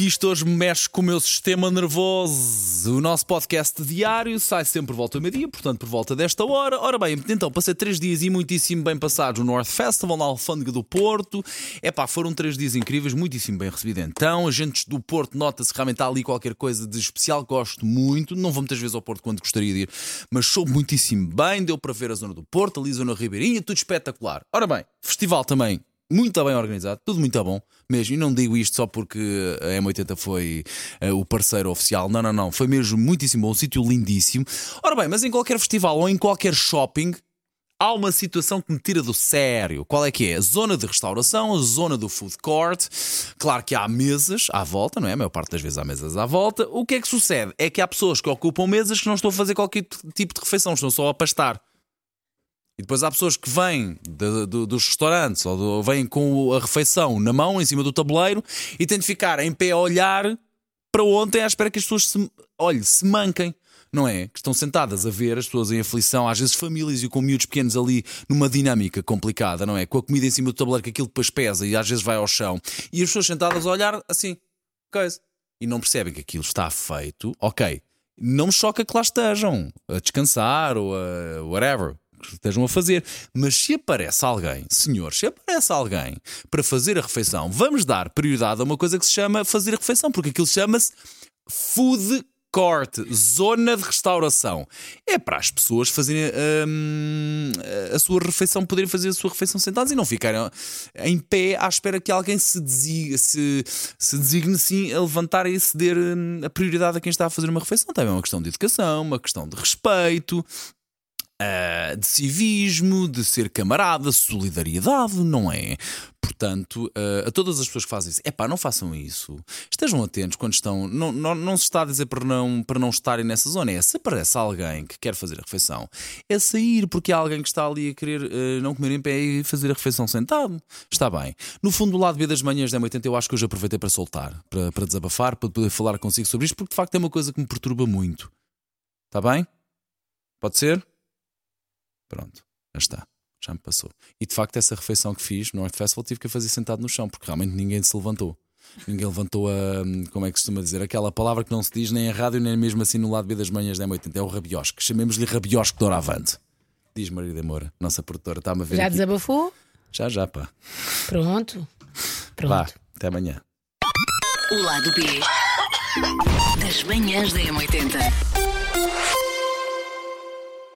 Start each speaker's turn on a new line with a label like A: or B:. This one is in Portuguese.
A: Que isto hoje mexe com o meu sistema nervoso. O nosso podcast diário sai sempre por volta do meio-dia, portanto, por volta desta hora. Ora bem, então, passei três dias e muitíssimo bem passados no North Festival, na Alfândega do Porto. É pá, foram três dias incríveis, muitíssimo bem recebido. Então, agentes do Porto, nota-se realmente há ali qualquer coisa de especial. Gosto muito. Não vou muitas vezes ao Porto quando gostaria de ir, mas sou muitíssimo bem. Deu para ver a zona do Porto, ali a zona Ribeirinha, tudo espetacular. Ora bem, festival também muito bem organizado, tudo muito bom mesmo. E não digo isto só porque a M80 foi uh, o parceiro oficial, não, não, não. Foi mesmo muitíssimo bom, um sítio lindíssimo. Ora bem, mas em qualquer festival ou em qualquer shopping. Há uma situação que me tira do sério. Qual é que é? A zona de restauração, a zona do food court. Claro que há mesas à volta, não é? A maior parte das vezes há mesas à volta. O que é que sucede? É que há pessoas que ocupam mesas que não estão a fazer qualquer tipo de refeição, estão só a pastar. E depois há pessoas que vêm de, de, dos restaurantes ou, de, ou vêm com a refeição na mão, em cima do tabuleiro, e têm de ficar em pé a olhar para ontem à espera que as pessoas se, olhe, se manquem. Não é? Que estão sentadas a ver as pessoas em aflição, às vezes famílias e com miúdos pequenos ali numa dinâmica complicada, não é? Com a comida em cima do tabuleiro que aquilo depois pesa e às vezes vai ao chão. E as pessoas sentadas a olhar assim, coisa. E não percebem que aquilo está feito, ok. Não me choca que lá estejam a descansar ou a whatever que estejam a fazer. Mas se aparece alguém, senhores, se aparece alguém para fazer a refeição, vamos dar prioridade a uma coisa que se chama fazer a refeição, porque aquilo chama-se food court, zona de restauração. É para as pessoas fazerem hum, a sua refeição, poderem fazer a sua refeição sentadas e não ficarem em pé à espera que alguém se designe, se, se designe sim a levantar e ceder hum, a prioridade a quem está a fazer uma refeição. Também é uma questão de educação, uma questão de respeito. Uh, de civismo, de ser camarada, solidariedade, não é? Portanto, uh, a todas as pessoas que fazem isso, é pá, não façam isso. Estejam atentos quando estão. Não, não, não se está a dizer para não, para não estarem nessa zona. É se aparece alguém que quer fazer a refeição, é sair, porque há alguém que está ali a querer uh, não comer em pé e fazer a refeição sentado. Está bem. No fundo, do lado B das manhãs da M80, eu acho que hoje aproveitei para soltar, para, para desabafar, para poder falar consigo sobre isto, porque de facto é uma coisa que me perturba muito. Está bem? Pode ser? Pronto, já está. Já me passou. E de facto, essa refeição que fiz no North Festival tive que a fazer sentado no chão, porque realmente ninguém se levantou. Ninguém levantou a. Como é que costuma dizer? Aquela palavra que não se diz nem em rádio, nem mesmo assim no lado B das manhãs da M80. É o rabiosque. Chamemos-lhe rabiosque de Oravante. Diz Maria de Moura, nossa produtora. Está-me a ver.
B: Já
A: aqui.
B: desabafou?
A: Já, já, pá.
B: Pronto. Pronto.
A: Vá, até amanhã.
C: O lado B das manhãs da M80.